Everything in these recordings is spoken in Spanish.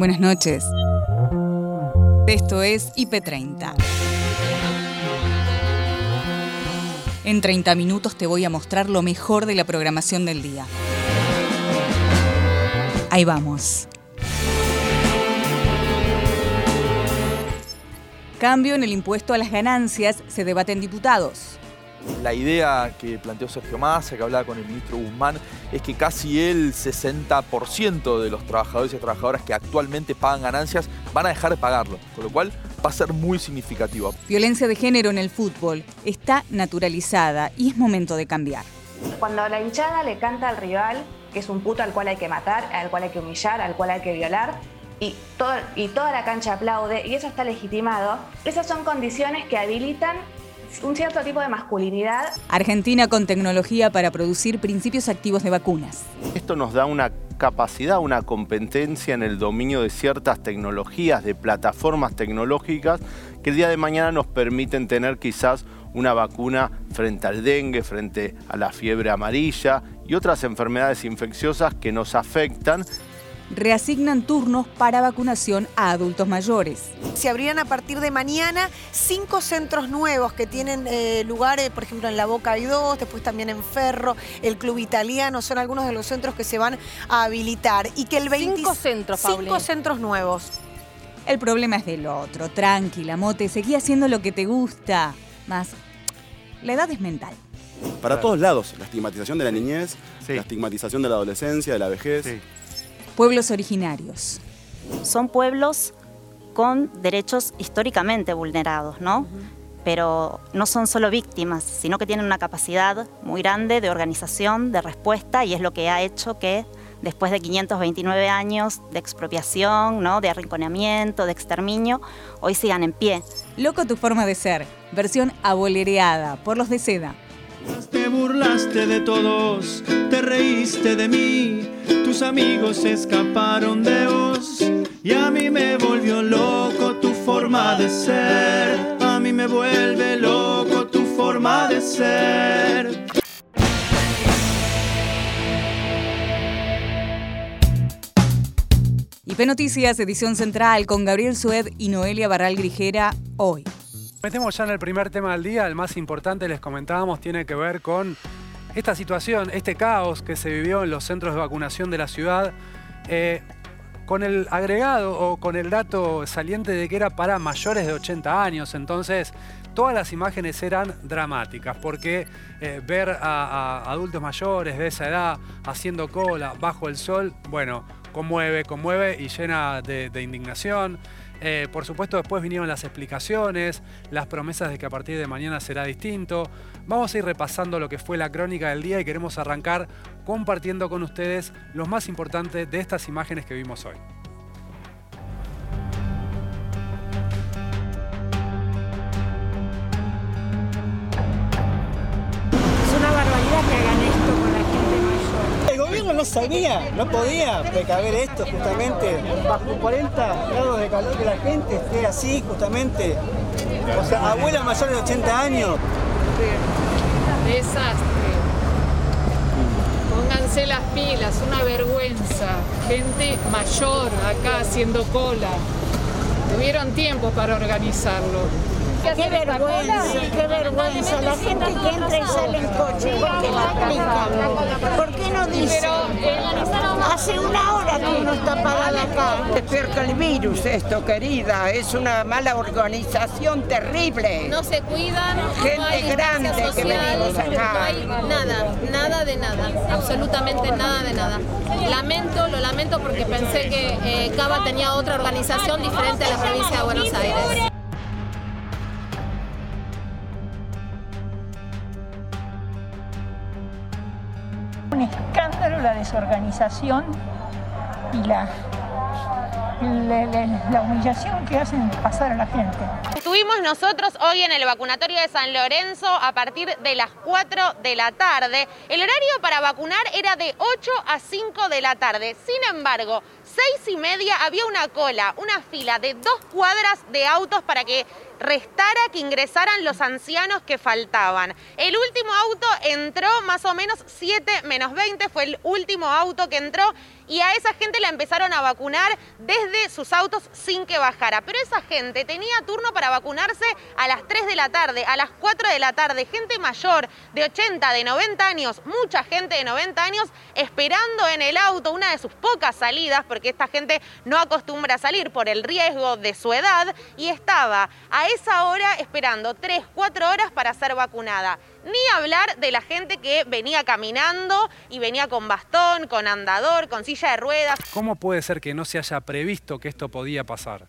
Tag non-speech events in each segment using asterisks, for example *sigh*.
Buenas noches. Esto es IP30. En 30 minutos te voy a mostrar lo mejor de la programación del día. Ahí vamos. Cambio en el impuesto a las ganancias se debate en diputados. La idea que planteó Sergio Massa, que hablaba con el ministro Guzmán, es que casi el 60% de los trabajadores y trabajadoras que actualmente pagan ganancias van a dejar de pagarlo, con lo cual va a ser muy significativo. Violencia de género en el fútbol está naturalizada y es momento de cambiar. Cuando la hinchada le canta al rival que es un puto al cual hay que matar, al cual hay que humillar, al cual hay que violar, y, y toda la cancha aplaude y eso está legitimado, esas son condiciones que habilitan un cierto tipo de masculinidad. Argentina con tecnología para producir principios activos de vacunas. Esto nos da una capacidad, una competencia en el dominio de ciertas tecnologías, de plataformas tecnológicas que el día de mañana nos permiten tener quizás una vacuna frente al dengue, frente a la fiebre amarilla y otras enfermedades infecciosas que nos afectan reasignan turnos para vacunación a adultos mayores. Se abrirán a partir de mañana cinco centros nuevos que tienen eh, lugares, por ejemplo, en La Boca hay dos, después también en Ferro, el Club Italiano, son algunos de los centros que se van a habilitar. Y que el 20... Cinco centros, Cinco centros nuevos. El problema es del otro. Tranquila, Mote, seguí haciendo lo que te gusta. Más, la edad es mental. Para todos lados, la estigmatización de la niñez, la estigmatización de la adolescencia, de la vejez pueblos originarios. Son pueblos con derechos históricamente vulnerados, ¿no? Pero no son solo víctimas, sino que tienen una capacidad muy grande de organización, de respuesta, y es lo que ha hecho que después de 529 años de expropiación, ¿no? de arrinconamiento, de exterminio, hoy sigan en pie. Loco tu forma de ser, versión abolereada por los de seda. Te burlaste de todos, te reíste de mí, tus amigos escaparon de vos y a mí me volvió loco tu forma de ser, a mí me vuelve loco tu forma de ser. IP Noticias, edición central con Gabriel Sued y Noelia Barral Grijera hoy. Metemos ya en el primer tema del día, el más importante, les comentábamos, tiene que ver con esta situación, este caos que se vivió en los centros de vacunación de la ciudad, eh, con el agregado o con el dato saliente de que era para mayores de 80 años, entonces todas las imágenes eran dramáticas, porque eh, ver a, adultos mayores de esa edad haciendo cola bajo el sol, bueno, conmueve, conmueve y llena de indignación. Eh, por supuesto, después vinieron las explicaciones, las promesas de que a partir de mañana será distinto. Vamos a ir repasando lo que fue la crónica del día y queremos arrancar compartiendo con ustedes lo más importante de estas imágenes que vimos hoy hagan esto con la gente no sabía, no podía precaver esto justamente. Bajo 40 grados de calor que la gente esté así justamente. O sea, abuela mayor de 80 años. Desastre. Pónganse las pilas, una vergüenza. Gente mayor acá haciendo cola. Tuvieron tiempo para organizarlo. Qué vergüenza, qué vergüenza. La gente que entra y sale en coche, ¿por qué no explican? ¿Por qué no dicen? Hace una hora que uno está parado acá. Es peor que el virus esto, querida. Es una mala organización terrible. No se cuidan. Gente grande que venimos acá. No hay nada, nada de nada. Absolutamente nada de nada. Lamento, lo lamento porque pensé que eh, Cava tenía otra organización diferente a la provincia de Buenos Aires. Un escándalo la desorganización y la, la, la- la humillación que hacen pasar a la gente. Estuvimos nosotros hoy en el vacunatorio de San Lorenzo a partir de las 4 de la tarde. El horario para vacunar era de 8 a 5 de la tarde. Sin embargo, 6 y media había una cola, una fila de dos cuadras de autos para que restara que ingresaran los ancianos que faltaban. El último auto entró más o menos 7 menos 20, fue el último auto que entró y a esa gente la empezaron a vacunar desde sus autos sin que bajara. Pero esa gente tenía turno para vacunarse a las 3 de la tarde, a las 4 de la tarde, gente mayor de 80, de 90 años, mucha gente de 90 años esperando en el auto, una de sus pocas salidas, porque esta gente no acostumbra a salir por el riesgo de su edad, y estaba a esa hora esperando 3, 4 horas para ser vacunada. Ni hablar de la gente que venía caminando y venía con bastón, con andador, con silla de ruedas. ¿Cómo puede ser que no se haya previsto que esto podía pasar?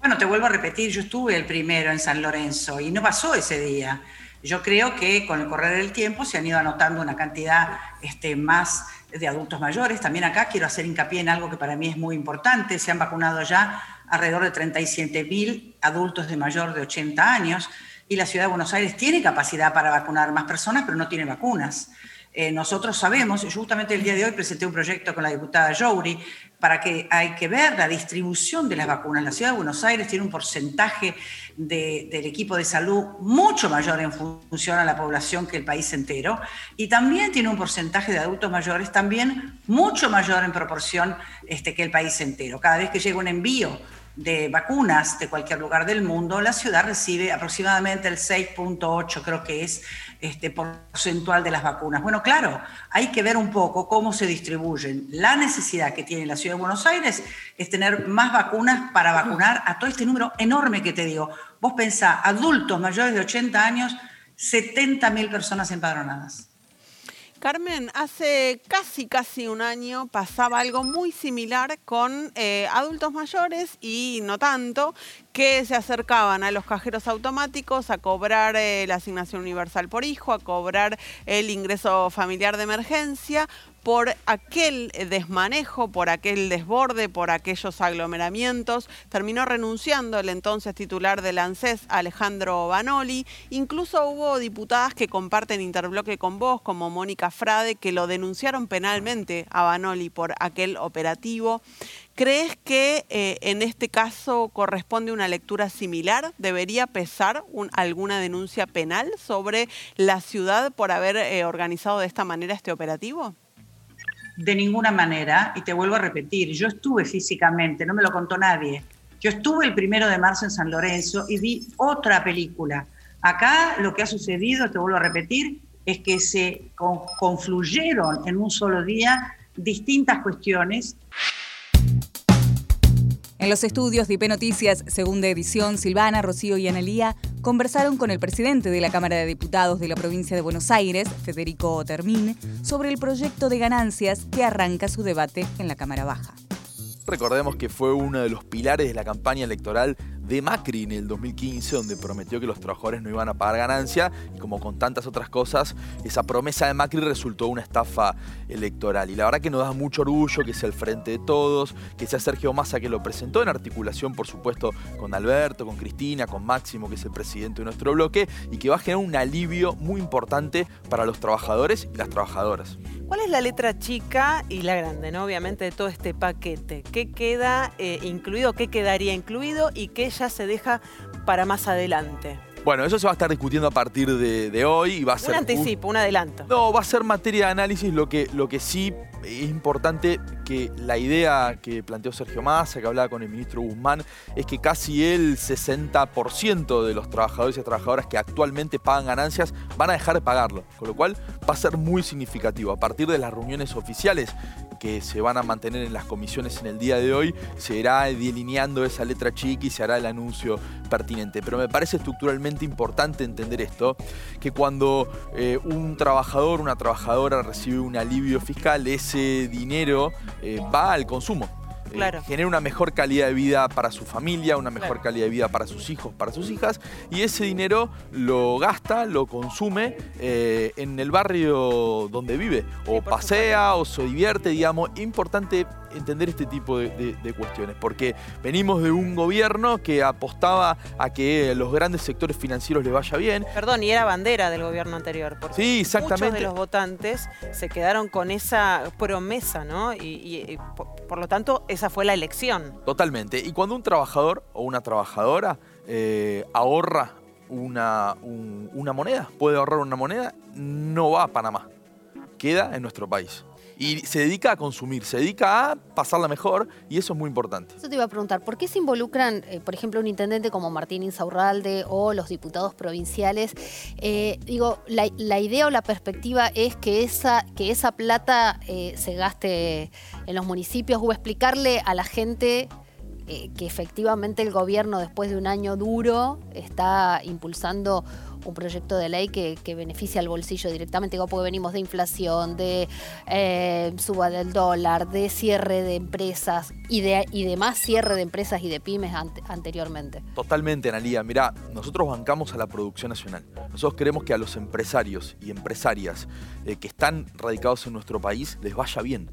Bueno, te vuelvo a repetir, yo estuve el primero en San Lorenzo y no pasó ese día. Yo creo que con el correr del tiempo se han ido anotando una cantidad este, más de adultos mayores. También acá quiero hacer hincapié en algo que para mí es muy importante. Se han vacunado ya alrededor de 37 mil adultos de mayor de 80 años y la ciudad de Buenos Aires tiene capacidad para vacunar más personas, pero no tiene vacunas. Eh, nosotros sabemos, justamente el día de hoy presenté un proyecto con la diputada Jouri para que hay que ver la distribución de las vacunas. La ciudad de Buenos Aires tiene un porcentaje del equipo de salud mucho mayor en función a la población que el país entero y también tiene un porcentaje de adultos mayores también mucho mayor en proporción este, que el país entero. Cada vez que llega un envío de vacunas de cualquier lugar del mundo, la ciudad recibe aproximadamente el 6.8, creo que es este porcentual de las vacunas. Bueno, claro, hay que ver un poco cómo se distribuyen. La necesidad que tiene la ciudad de Buenos Aires es tener más vacunas para vacunar a todo este número enorme que te digo. Vos pensá, adultos mayores de 80 años, 70 mil personas empadronadas. Carmen, hace casi, casi un año pasaba algo muy similar con eh, adultos mayores y no tanto, que se acercaban a los cajeros automáticos a cobrar eh, la asignación universal por hijo, a cobrar el ingreso familiar de emergencia, por aquel desmanejo, por aquel desborde, por aquellos aglomeramientos. Terminó renunciando el entonces titular del ANSES, Alejandro Banoli. Incluso hubo diputadas que comparten interbloque con vos, como Mónica Frade, que lo denunciaron penalmente a Banoli por aquel operativo. ¿Crees que eh, en este caso corresponde una lectura similar? ¿Debería pesar alguna denuncia penal sobre la ciudad por haber eh, organizado de esta manera este operativo? De ninguna manera, y te vuelvo a repetir, yo estuve físicamente, no me lo contó nadie, yo estuve el primero de marzo en San Lorenzo y vi otra película. Acá lo que ha sucedido, te vuelvo a repetir, es que se confluyeron en un solo día distintas cuestiones en los estudios de IP Noticias, segunda edición, Silvana, Rocío y Analía conversaron con el presidente de la Cámara de Diputados de la provincia de Buenos Aires, Federico Termín, sobre el proyecto de ganancias que arranca su debate en la Cámara Baja. Recordemos que fue uno de los pilares de la campaña electoral de Macri en el 2015, donde prometió que los trabajadores no iban a pagar ganancia y como con tantas otras cosas, esa promesa de Macri resultó una estafa electoral. Y la verdad que nos da mucho orgullo que sea el frente de todos, que sea Sergio Massa que lo presentó en articulación, por supuesto, con Alberto, con Cristina, con Máximo, que es el presidente de nuestro bloque, y que va a generar un alivio muy importante para los trabajadores y las trabajadoras. ¿Cuál es la letra chica y la grande, ¿no? obviamente, de todo este paquete? ¿Qué queda eh, incluido, qué quedaría incluido y qué ya se deja para más adelante? Bueno, eso se va a estar discutiendo a partir de, hoy y va a ser... Un anticipo, un adelanto. No, va a ser materia de análisis. Lo que, lo que sí es importante que la idea que planteó Sergio Massa, que hablaba con el ministro Guzmán, es que casi el 60% de los trabajadores y trabajadoras que actualmente pagan ganancias van a dejar de pagarlo, con lo cual va a ser muy significativo. A partir de las reuniones oficiales que se van a mantener en las comisiones en el día de hoy, se irá delineando esa letra chica y se hará el anuncio pertinente. Pero me parece estructuralmente importante entender esto, que cuando eh, un trabajador, una trabajadora recibe un alivio fiscal, ese dinero eh, va al consumo. Eh, genera una mejor calidad de vida para su familia, una mejor calidad de vida para sus hijos, para sus hijas, y ese dinero lo gasta, lo consume eh, en el barrio donde vive, o pasea, o se divierte, digamos. Importante entender este tipo de, cuestiones, porque venimos de un gobierno que apostaba a que los grandes sectores financieros les vaya bien. Perdón, y era bandera del gobierno anterior. Porque sí, exactamente. Muchos de los votantes se quedaron con esa promesa, ¿no? Y, por, lo tanto, esa fue la elección. Totalmente. Y cuando un trabajador o una trabajadora eh, ahorra una, una moneda, puede ahorrar una moneda, no va a Panamá, queda en nuestro país y se dedica a consumir, se dedica a pasarla mejor y eso es muy importante. Eso te iba a preguntar, ¿por qué se involucran, eh, por ejemplo, un intendente como Martín Insaurralde o los diputados provinciales? Eh, digo, la, idea o la perspectiva es que esa, que esa plata eh, se gaste en los municipios o explicarle a la gente que efectivamente el gobierno después de un año duro está impulsando un proyecto de ley que, beneficia al bolsillo directamente, digo, porque venimos de inflación, de eh, suba del dólar, de cierre de empresas y de, y de más cierre de empresas y de pymes anteriormente. Totalmente, Analía. Mira, nosotros bancamos a la producción nacional. Nosotros queremos que a los empresarios y empresarias eh, que están radicados en nuestro país les vaya bien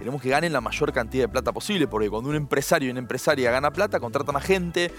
Queremos que ganen la mayor cantidad de plata posible, porque cuando un empresario y una empresaria gana plata, contratan a gente,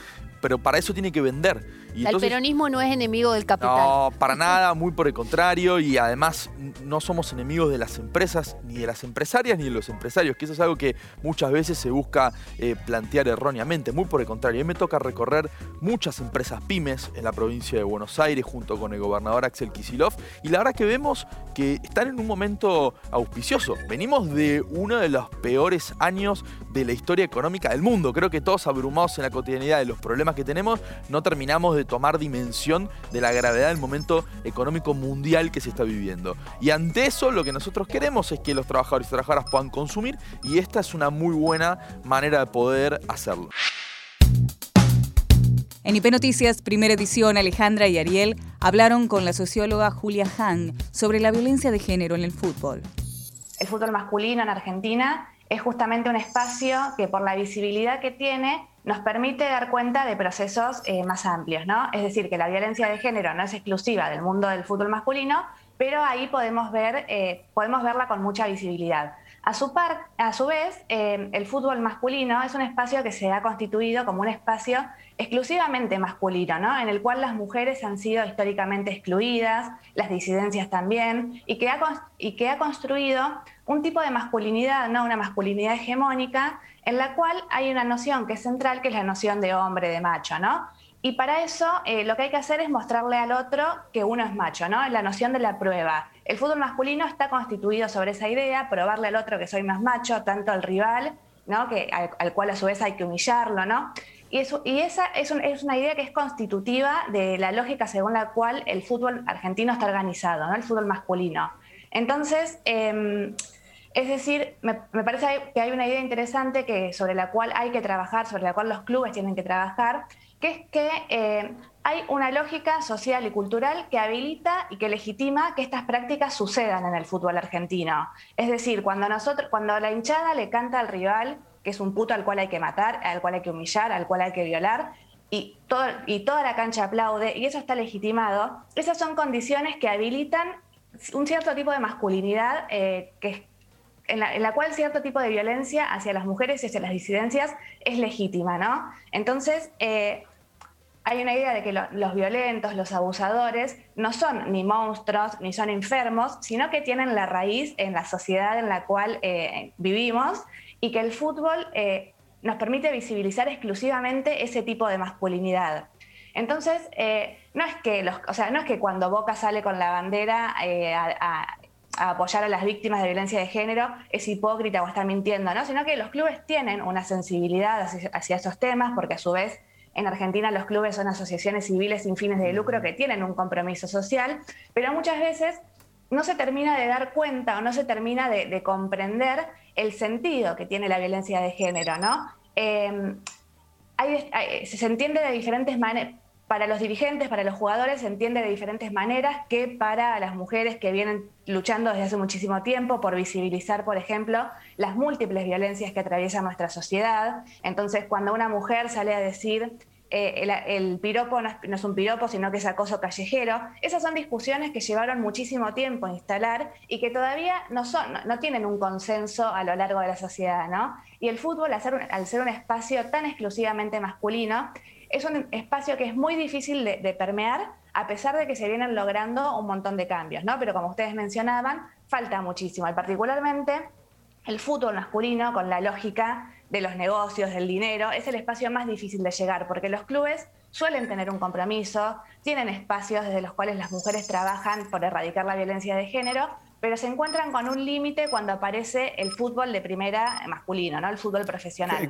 pero para eso tiene que vender. Y el peronismo no es enemigo del capital. No, para nada, muy por el contrario, y además no somos enemigos de las empresas, ni de las empresarias, ni de los empresarios, que eso es algo que muchas veces se busca eh, plantear erróneamente, muy por el contrario. A mí me toca recorrer muchas empresas pymes en la provincia de Buenos Aires, junto con el gobernador Axel Kisilov, y la verdad que vemos que están en un momento auspicioso. Venimos de un uno de los peores años de la historia económica del mundo. Creo que todos abrumados en la cotidianidad de los problemas que tenemos, no terminamos de tomar dimensión de la gravedad del momento económico mundial que se está viviendo. Y ante eso lo que nosotros queremos es que los trabajadores y trabajadoras puedan consumir y esta es una muy buena manera de poder hacerlo. En IP Noticias, primera edición, Alejandra y Ariel hablaron con la socióloga Julia Hang sobre la violencia de género en el fútbol el fútbol masculino en Argentina es justamente un espacio que por la visibilidad que tiene nos permite dar cuenta de procesos eh, más amplios, ¿no? Es decir, que la violencia de género no es exclusiva del mundo del fútbol masculino, pero ahí podemos, ver, eh, podemos verla con mucha visibilidad. A su, par, a su vez, eh, el fútbol masculino es un espacio que se ha constituido como un espacio exclusivamente masculino, ¿no? en el cual las mujeres han sido históricamente excluidas, las disidencias también, y que ha, y que ha construido un tipo de masculinidad, ¿no? una masculinidad hegemónica, en la cual hay una noción que es central, que es la noción de hombre, de macho. ¿no? Y para eso eh, lo que hay que hacer es mostrarle al otro que uno es macho, ¿no? La noción de la prueba. El fútbol masculino está constituido sobre esa idea, probarle al otro que soy más macho, tanto al rival, ¿no? Que, al, cual a su vez hay que humillarlo, ¿no? Y, eso, y esa es, una idea que es constitutiva de la lógica según la cual el fútbol argentino está organizado, ¿no? El fútbol masculino. Entonces, em, es decir, me, parece que hay una idea interesante que, sobre la cual hay que trabajar, sobre la cual los clubes tienen que trabajar, que es que eh, hay una lógica social y cultural que habilita y que legitima que estas prácticas sucedan en el fútbol argentino. Es decir, cuando, nosotros, cuando la hinchada le canta al rival que es un puto al cual hay que matar, al cual hay que humillar, al cual hay que violar, y, y toda la cancha aplaude, y eso está legitimado, esas son condiciones que habilitan un cierto tipo de masculinidad eh, que, en, la, cual cierto tipo de violencia hacia las mujeres y hacia las disidencias es legítima, ¿no? Entonces, eh, hay una idea de que los violentos, los abusadores, no son ni monstruos ni son enfermos, sino que tienen la raíz en la sociedad en la cual eh, vivimos y que el fútbol eh, nos permite visibilizar exclusivamente ese tipo de masculinidad. Entonces, no, es que los, o sea, no es que cuando Boca sale con la bandera a, apoyar a las víctimas de violencia de género es hipócrita o está mintiendo, ¿no? sino que los clubes tienen una sensibilidad hacia esos temas porque a su vez en Argentina los clubes son asociaciones civiles sin fines de lucro que tienen un compromiso social, pero muchas veces no se termina de dar cuenta o no se termina de, comprender el sentido que tiene la violencia de género, ¿no? Em, se entiende de diferentes maneras, para los dirigentes, para los jugadores, se entiende de diferentes maneras que para las mujeres que vienen luchando desde hace muchísimo tiempo por visibilizar, por ejemplo, las múltiples violencias que atraviesa nuestra sociedad. Entonces, cuando una mujer sale a decir eh, el, piropo no es, un piropo, sino que es acoso callejero. Esas son discusiones que llevaron muchísimo tiempo a instalar y que todavía no, tienen un consenso a lo largo de la sociedad. ¿no? Y el fútbol, al ser un espacio tan exclusivamente masculino, es un espacio que es muy difícil de, permear, a pesar de que se vienen logrando un montón de cambios, ¿no? Pero como ustedes mencionaban, falta muchísimo. Y particularmente el fútbol masculino, con la lógica de los negocios, del dinero, es el espacio más difícil de llegar, porque los clubes suelen tener un compromiso, tienen espacios desde los cuales las mujeres trabajan por erradicar la violencia de género, pero se encuentran con un límite cuando aparece el fútbol de primera masculino, ¿no? el fútbol profesional.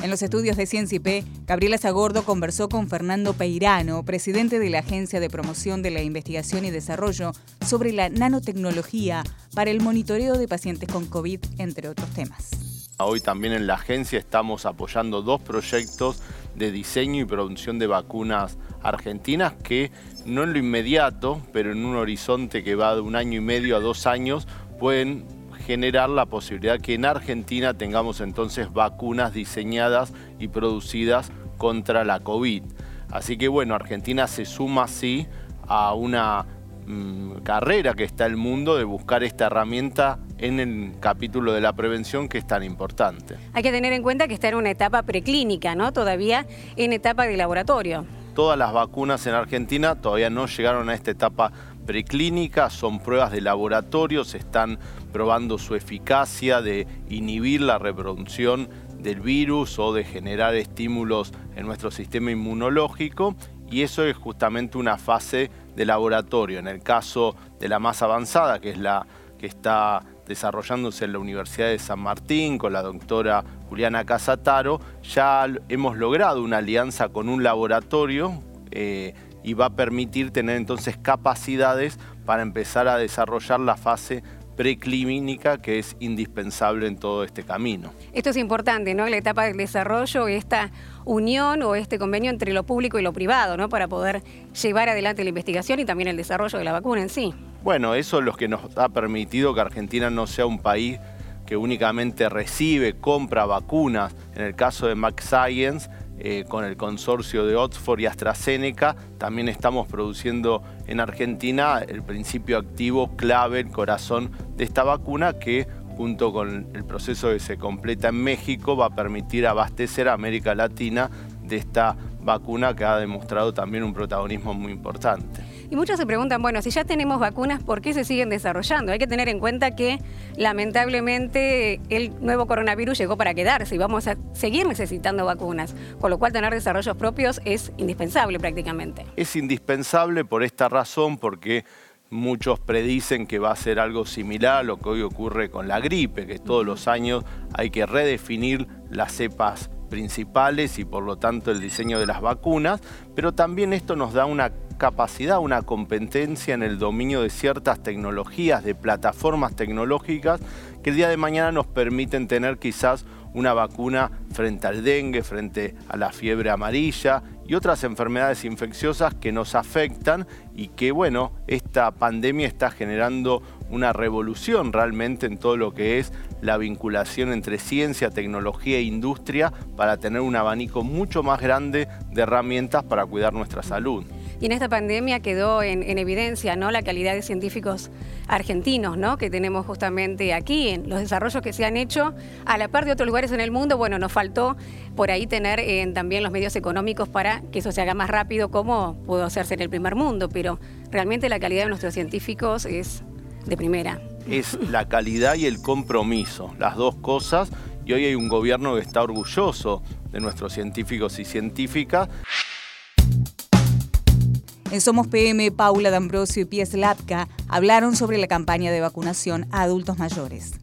En los estudios de Ciencia IP, Gabriela Zagordo conversó con Fernando Peirano, presidente de la Agencia de Promoción de la Investigación y Desarrollo, sobre la nanotecnología para el monitoreo de pacientes con COVID, entre otros temas. Hoy también en la agencia estamos apoyando dos proyectos de diseño y producción de vacunas argentinas que no en lo inmediato, pero en un horizonte que va de un año y medio a dos años, pueden generar la posibilidad que en Argentina tengamos entonces vacunas diseñadas y producidas contra la COVID. Así que bueno, Argentina se suma así a una mm, carrera que está el mundo de buscar esta herramienta en el capítulo de la prevención que es tan importante. Hay que tener en cuenta que está en una etapa preclínica, ¿no? Todavía en etapa de laboratorio. Todas las vacunas en Argentina todavía no llegaron a esta etapa preclínica, son pruebas de laboratorio, se están probando su eficacia de inhibir la reproducción del virus o de generar estímulos en nuestro sistema inmunológico y eso es justamente una fase de laboratorio. En el caso de la más avanzada, que es la que está desarrollándose en la Universidad de San Martín con la doctora Juliana Casataro, ya hemos logrado una alianza con un laboratorio eh, y va a permitir tener entonces capacidades para empezar a desarrollar la fase preclínica que es indispensable en todo este camino. Esto es importante, ¿no? La etapa del desarrollo, esta unión o este convenio entre lo público y lo privado, ¿no? Para poder llevar adelante la investigación y también el desarrollo de la vacuna en sí. Bueno, eso es lo que nos ha permitido que Argentina no sea un país que únicamente recibe, compra vacunas. En el caso de Max Science, eh, con el consorcio de Oxford y AstraZeneca. También estamos produciendo en Argentina el principio activo clave, el corazón de esta vacuna que junto con el proceso que se completa en México va a permitir abastecer a América Latina de esta vacuna que ha demostrado también un protagonismo muy importante. Y muchos se preguntan, bueno, si ya tenemos vacunas, ¿por qué se siguen desarrollando? Hay que tener en cuenta que lamentablemente el nuevo coronavirus llegó para quedarse y vamos a seguir necesitando vacunas, con lo cual tener desarrollos propios es indispensable prácticamente. Es indispensable por esta razón, porque Muchos predicen que va a ser algo similar a lo que hoy ocurre con la gripe, que todos los años hay que redefinir las cepas principales y por lo tanto el diseño de las vacunas, pero también esto nos da una capacidad, una competencia en el dominio de ciertas tecnologías, de plataformas tecnológicas que el día de mañana nos permiten tener quizás una vacuna frente al dengue, frente a la fiebre amarilla y otras enfermedades infecciosas que nos afectan y que, bueno, esta pandemia está generando una revolución realmente en todo lo que es la vinculación entre ciencia, tecnología e industria para tener un abanico mucho más grande de herramientas para cuidar nuestra salud. Y en esta pandemia quedó en, evidencia ¿no? la calidad de científicos argentinos ¿no? que tenemos justamente aquí, en los desarrollos que se han hecho a la par de otros lugares en el mundo. Bueno, nos faltó por ahí tener eh, también los medios económicos para que eso se haga más rápido como pudo hacerse en el primer mundo, pero realmente la calidad de nuestros científicos es de primera. Es *laughs* la calidad y el compromiso, las dos cosas, y hoy hay un gobierno que está orgulloso de nuestros científicos y científicas. En Somos PM, Paula D'Ambrosio y Pies Lapka hablaron sobre la campaña de vacunación a adultos mayores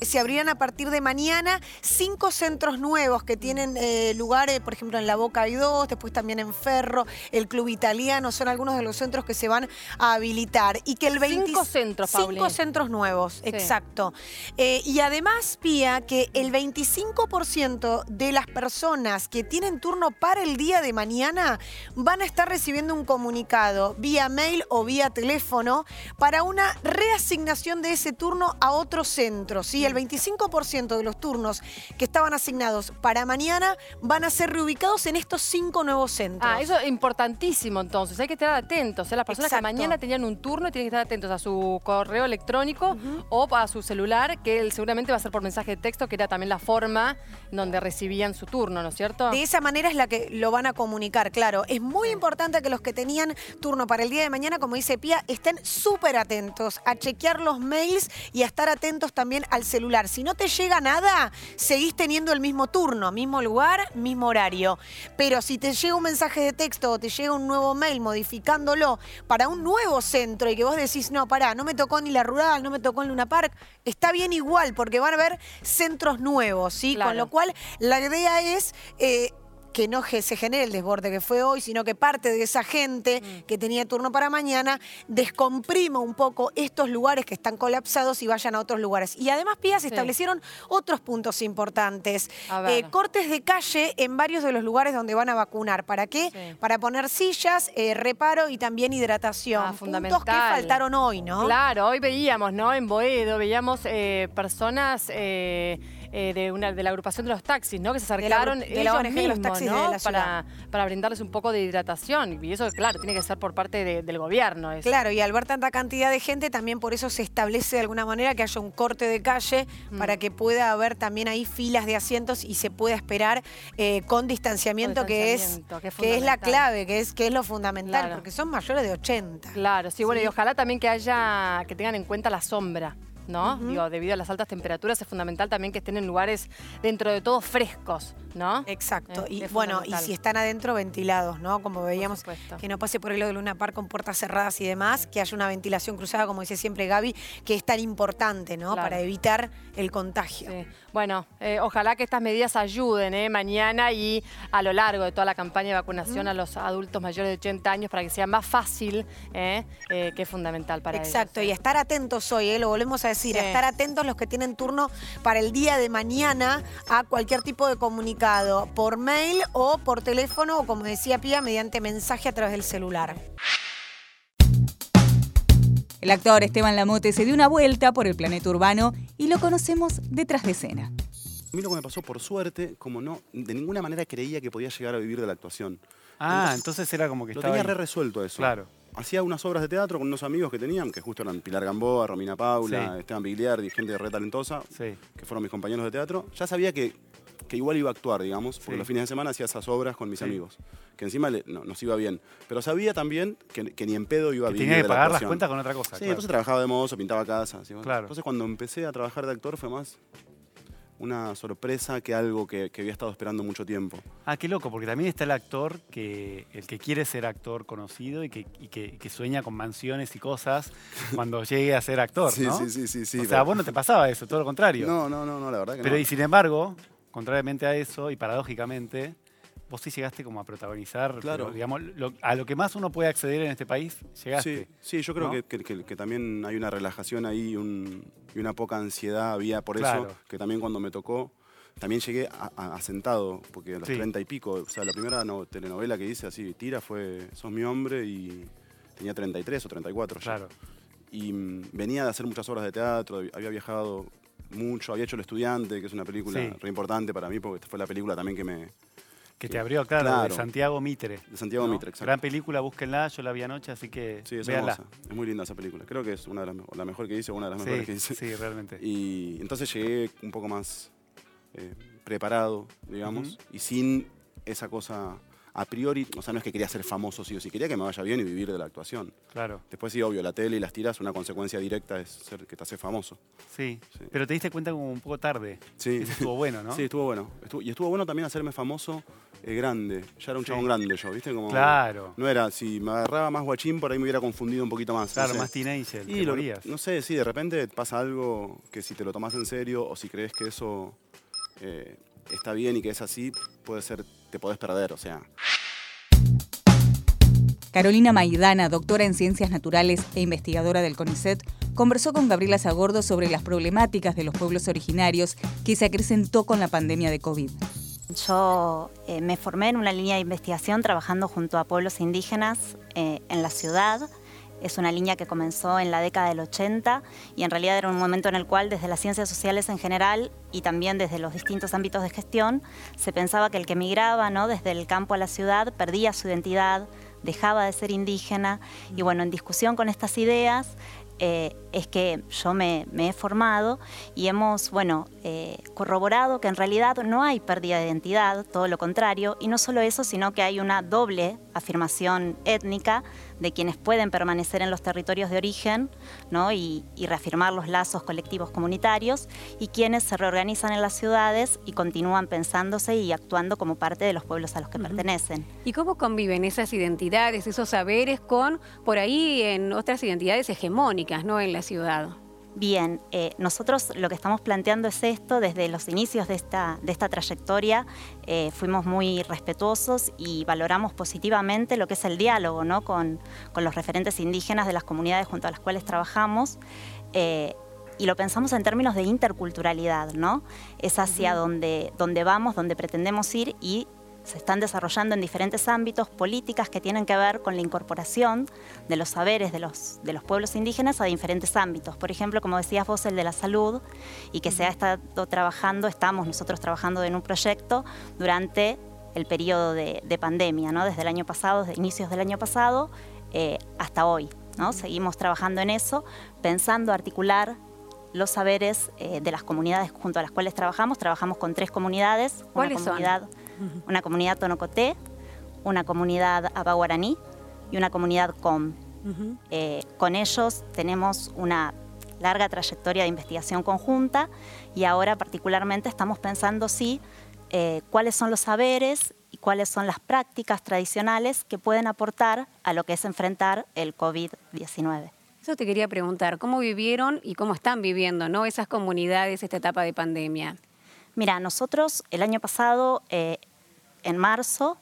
se abrirán a partir de mañana cinco centros nuevos que tienen eh, lugares, por ejemplo, en La Boca hay dos, después también en Ferro, el Club Italiano, son algunos de los centros que se van a habilitar. Y que el Cinco centros, Cinco centros nuevos, exacto. Eh, y además, Pía, que el 25% de las personas que tienen turno para el día de mañana van a estar recibiendo un comunicado vía mail o vía teléfono para una reasignación de ese turno a otro centro, ¿sí? El 25% de los turnos que estaban asignados para mañana van a ser reubicados en estos cinco nuevos centros. Ah, eso es importantísimo entonces. Hay que estar atentos. ¿eh? Las personas que mañana tenían un turno tienen que estar atentos a su correo electrónico o a su celular, que seguramente va a ser por mensaje de texto, que era también la forma donde recibían su turno, ¿no es cierto? De esa manera es la que lo van a comunicar, claro. Es muy importante que los que tenían turno para el día de mañana, como dice Pía, estén súper atentos a chequear los mails y a estar atentos también al celular celular. Si no te llega nada, seguís teniendo el mismo turno, mismo lugar, mismo horario. Pero si te llega un mensaje de texto o te llega un nuevo mail modificándolo para un nuevo centro y que vos decís, no, pará, no me tocó ni la rural, no me tocó en Luna Park, está bien igual porque van a haber centros nuevos, ¿sí? Con lo cual la idea es... eh, que no se genere el desborde que fue hoy, sino que parte de esa gente Mm. que tenía turno para mañana descomprima un poco estos lugares que están colapsados y vayan a otros lugares. Y además, Pía, se Sí. establecieron otros puntos importantes. Eh, cortes de calle en varios de los lugares donde van a vacunar. ¿Para qué? Para poner sillas, eh, reparo y también hidratación. Ah, Puntos que faltaron hoy, ¿no? Claro, hoy veíamos, ¿no? En Boedo veíamos eh, personas eh, de, una, de la agrupación de los taxis, ¿no? Que se De la acercaron de la ellos ONG de los mismos, taxis de la para, para brindarles un poco de hidratación. Y eso, claro, tiene que ser por parte de- del gobierno. eso. Claro, y al ver tanta cantidad de gente, también por eso se establece de alguna manera que haya un corte de calle Mm. para que pueda haber también ahí filas de asientos y se pueda esperar eh, con distanciamiento, que es que es que es la clave, que es que es lo fundamental, Claro. porque son mayores de 80. Claro, sí, bueno, Sí. y ojalá también que haya, que tengan en cuenta la sombra. ¿No? Digo, debido a las altas temperaturas es fundamental también que estén en lugares dentro de todo frescos, ¿no? Exacto. Eh, y es bueno, y si están adentro, ventilados, ¿no? Como veíamos, que no pase por el lado de Luna Park con puertas cerradas y demás, que haya una ventilación cruzada, como dice siempre Gaby, que es tan importante, ¿no? Claro. Para evitar el contagio. Sí. Bueno, eh, ojalá que estas medidas ayuden ¿eh? mañana y a lo largo de toda la campaña de vacunación a los adultos mayores de 80 años para que sea más fácil, que es fundamental para ellos. Exacto, y estar atentos hoy, lo volvemos a decir, Sí. estar atentos los que tienen turno para el día de mañana a cualquier tipo de comunicado, por mail o por teléfono, o como decía Pía, mediante mensaje a través del celular. El actor Esteban Lamote se dio una vuelta por el planeta urbano y lo conocemos detrás de escena. A mí lo que me pasó por suerte, como no, de ninguna manera creía que podía llegar a vivir de la actuación. Ah, entonces era como que Lo estaba tenía ahí. re resuelto eso. Claro. Hacía unas obras de teatro con unos amigos que tenían, que justo eran Pilar Gamboa, Romina Paula, Sí. Esteban Bigliardi, gente re talentosa, Sí. que fueron mis compañeros de teatro. Ya sabía que, que igual iba a actuar, digamos, porque Sí. los fines de semana hacía esas obras con mis amigos, que encima le- no- nos iba bien. Pero sabía también que, que ni en pedo iba a vivir tenía que de la pagar las cuentas con otra cosa, Sí, claro. entonces trabajaba de mozo, pintaba casas. Claro. Entonces cuando empecé a trabajar de actor fue más una sorpresa que algo que, que había estado esperando mucho tiempo. Ah, qué loco, porque también está el actor que el que quiere ser actor conocido y que, y que- que sueña con mansiones y cosas *laughs* cuando llegue a ser actor, Sí, ¿no? sí, sí, sí, sí, O sea, pero- a vos no te pasaba eso, todo lo contrario. No, no, no, no, la verdad que Pero no. y sin embargo, contrariamente a eso y paradójicamente, vos sí llegaste como a protagonizar, Claro. pero, digamos, lo- a lo que más uno puede acceder en este país, llegaste. Sí, sí, yo creo ¿no? que, que- que- que también hay una relajación ahí y, un- y una poca ansiedad había por Claro. eso, que también cuando me tocó, también llegué asentado, porque a los Sí. treinta y pico, o sea, la primera no- telenovela que hice así, tira, fue Sos mi hombre y tenía 33 o 34 ya. Claro. Y mm, venía de hacer muchas obras de teatro, había viajado mucho, había hecho El Estudiante, que es una película Sí. re importante para mí, porque fue la película también que me... Que te abrió, claro, de Claro. Santiago Mitre. De Santiago ¿no? Mitre, exacto. Gran película, búsquenla, yo la vi anoche, así que Sí, es véanla. hermosa. Es muy linda esa película. Creo que es una de las, la mejor que hice una de las Sí, mejores que hice. sí, realmente. *laughs* Y entonces llegué un poco más eh, preparado, digamos, y sin esa cosa a priori, o sea, no es que quería ser famoso sí o sí, quería que me vaya bien y vivir de la actuación. Claro. Después sí, obvio, la tele y las tiras, una consecuencia directa es ser que te hace famoso. Sí. pero te diste cuenta como un poco tarde. Sí. Eso estuvo bueno, ¿no? *laughs* Sí, estuvo bueno. Estuvo- y estuvo bueno también hacerme famoso eh, grande. Ya era un Sí. chabón grande yo, ¿viste? Como, Claro. No era, si me agarraba más guachín, por ahí me hubiera confundido un poquito más. no Claro, sé. más teenager, te Y lo- no sé, sí, de repente pasa algo que si te lo tomas en serio o si crees que eso eh, está bien y que es así, puede ser, te podés perder, o sea. Carolina Maidana, doctora en Ciencias Naturales e investigadora del CONICET, conversó con Gabriela Sagordo sobre las problemáticas de los pueblos originarios que se acrecentó con la pandemia de COVID. Yo eh, me formé en una línea de investigación trabajando junto a pueblos indígenas eh, en la ciudad. Es una línea que comenzó en la década del 80 y en realidad era un momento en el cual desde las ciencias sociales en general y también desde los distintos ámbitos de gestión se pensaba que el que migraba ¿no? desde el campo a la ciudad perdía su identidad, dejaba de ser indígena y bueno, en discusión con estas ideas eh, es que yo me, he formado y hemos, bueno, eh, corroborado que en realidad no hay pérdida de identidad, todo lo contrario, y no solo eso, sino que hay una doble afirmación étnica de quienes pueden permanecer en los territorios de origen ¿no? y, y reafirmar los lazos colectivos comunitarios y quienes se reorganizan en las ciudades y continúan pensándose y actuando como parte de los pueblos a los que pertenecen. ¿Y cómo conviven esas identidades, esos saberes con, por ahí, en otras identidades hegemónicas ¿no? en la ciudad? Bien, eh, nosotros lo que estamos planteando es esto, desde los inicios de esta, de esta trayectoria eh, fuimos muy respetuosos y valoramos positivamente lo que es el diálogo ¿no? con, con los referentes indígenas de las comunidades junto a las cuales trabajamos. eh, y lo pensamos en términos de interculturalidad, ¿no? Es hacia donde, donde vamos, donde pretendemos ir y se están desarrollando en diferentes ámbitos políticas que tienen que ver con la incorporación de los saberes de los, de los pueblos indígenas a diferentes ámbitos. Por ejemplo, como decías vos, el de la salud, y que se ha estado trabajando, estamos nosotros trabajando en un proyecto durante el periodo de, de pandemia, ¿no? desde el año pasado, desde inicios del año pasado eh, hasta hoy. ¿no? Seguimos trabajando en eso, pensando articular los saberes eh, de las comunidades junto a las cuales trabajamos. Trabajamos con tres comunidades. ¿Cuáles una son? Una comunidad tonocoté, una comunidad abaguaraní y una comunidad com. Eh, con ellos tenemos una larga trayectoria de investigación conjunta y ahora particularmente estamos pensando sí eh, cuáles son los saberes y cuáles son las prácticas tradicionales que pueden aportar a lo que es enfrentar el COVID-19. Eso te quería preguntar, ¿cómo vivieron y cómo están viviendo ¿no? esas comunidades esta etapa de pandemia? Mira, nosotros el año pasado, eh, en marzo,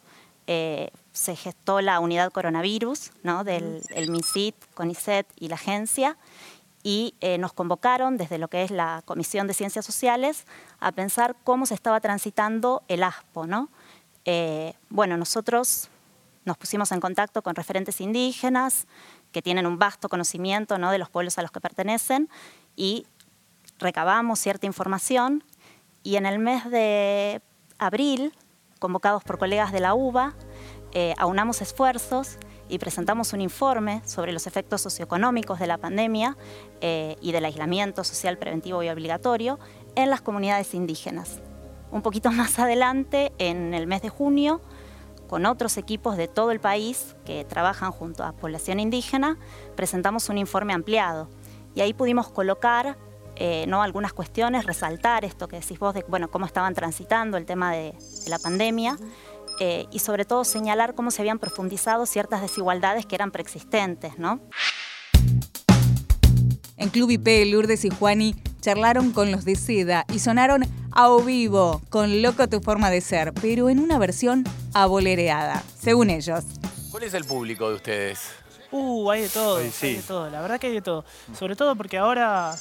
eh, se gestó la unidad coronavirus ¿no? del el CONICET y la agencia y eh, nos convocaron desde lo que es la Comisión de Ciencias Sociales a pensar cómo se estaba transitando el ASPO. ¿no? Bueno, nosotros nos pusimos en contacto con referentes indígenas que tienen un vasto conocimiento ¿no? de los pueblos a los que pertenecen y recabamos cierta información y en el mes de abril, convocados por colegas de la UBA, eh, aunamos esfuerzos y presentamos un informe sobre los efectos socioeconómicos de la pandemia eh, y del aislamiento social preventivo y obligatorio en las comunidades indígenas. Un poquito *laughs* más adelante, en el mes de junio, con otros equipos de todo el país que trabajan junto a población indígena, presentamos un informe ampliado. Y ahí pudimos colocar eh, ¿no? algunas cuestiones, resaltar esto que decís vos de bueno, cómo estaban transitando el tema de, de la pandemia eh, y sobre todo señalar cómo se habían profundizado ciertas desigualdades que eran preexistentes. ¿no? En Club IP, Lourdes y Juani charlaron con los de Seda y sonaron a o vivo con Loco tu forma de ser, pero en una versión abolereada, según ellos. ¿Cuál es el público de ustedes? Uh, hay de todo, Ay, sí. hay de todo. La verdad que hay de todo. Sobre todo porque ahora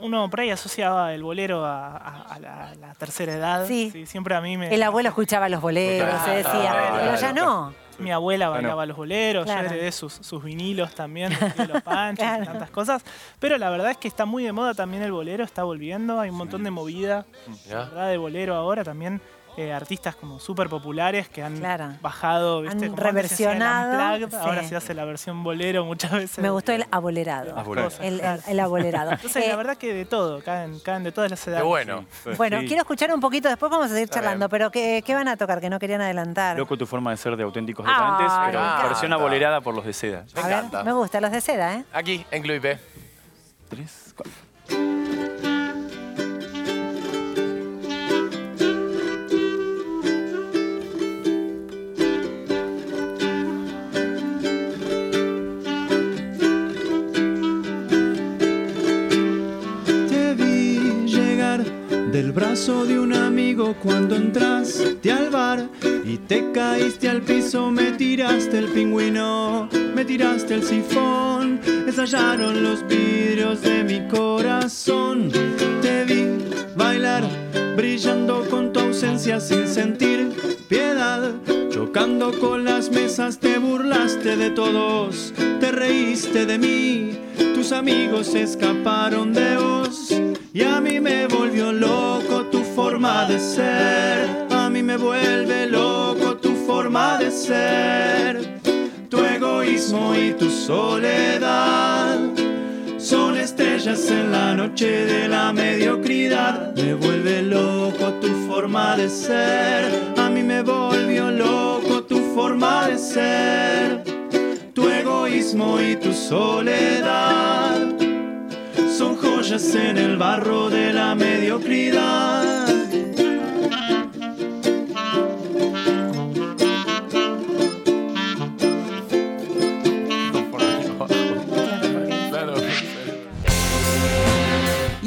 uno por ahí asociaba el bolero a, a- a la, a la tercera edad. Sí. Siempre a mí me... El abuelo escuchaba los boleros, se decía, pero ya no. Mi abuela bailaba los boleros, Claro. yo heredé sus, sus vinilos también, de *laughs* los panchos y tantas cosas. Pero la verdad es que está muy de moda también el bolero, está volviendo, hay un montón de movida Ya. ¿verdad? de bolero ahora también. Eh, artistas como súper populares que han Claro. bajado, ¿viste? Han Como reversionado, unplugged, ahora se hace la versión bolero muchas veces. Me gustó el abolerado. Abolerado. El, el- el abolerado. *laughs* Entonces, Eh, la verdad que de todo, caen, caen de todas las edades. bueno. *laughs* Bueno, quiero escuchar un poquito, después vamos a seguir charlando, pero ¿qué, qué van a tocar? Que no querían adelantar. Loco tu forma de ser de auténticos decantes, me pero encanta. versión abolerada por los de seda. a ver, me gusta, los de seda, ¿eh? Aquí, en Club IP. Tres, cuatro. Cuando entraste al bar y te caíste al piso, me tiraste el pingüino, me tiraste el sifón, estallaron los vidrios de mi corazón. Te vi bailar, brillando con tu ausencia sin sentir piedad, chocando con las mesas, te burlaste de todos, te reíste de mí, tus amigos escaparon de vos y a mí me volvió loco a mí me vuelve loco tu forma de ser, tu egoísmo y tu soledad. Son estrellas en la noche de la mediocridad. Me vuelve loco tu forma de ser. A mí me volvió loco tu forma de ser. tu egoísmo y tu soledad son joyas en el barro de la mediocridad.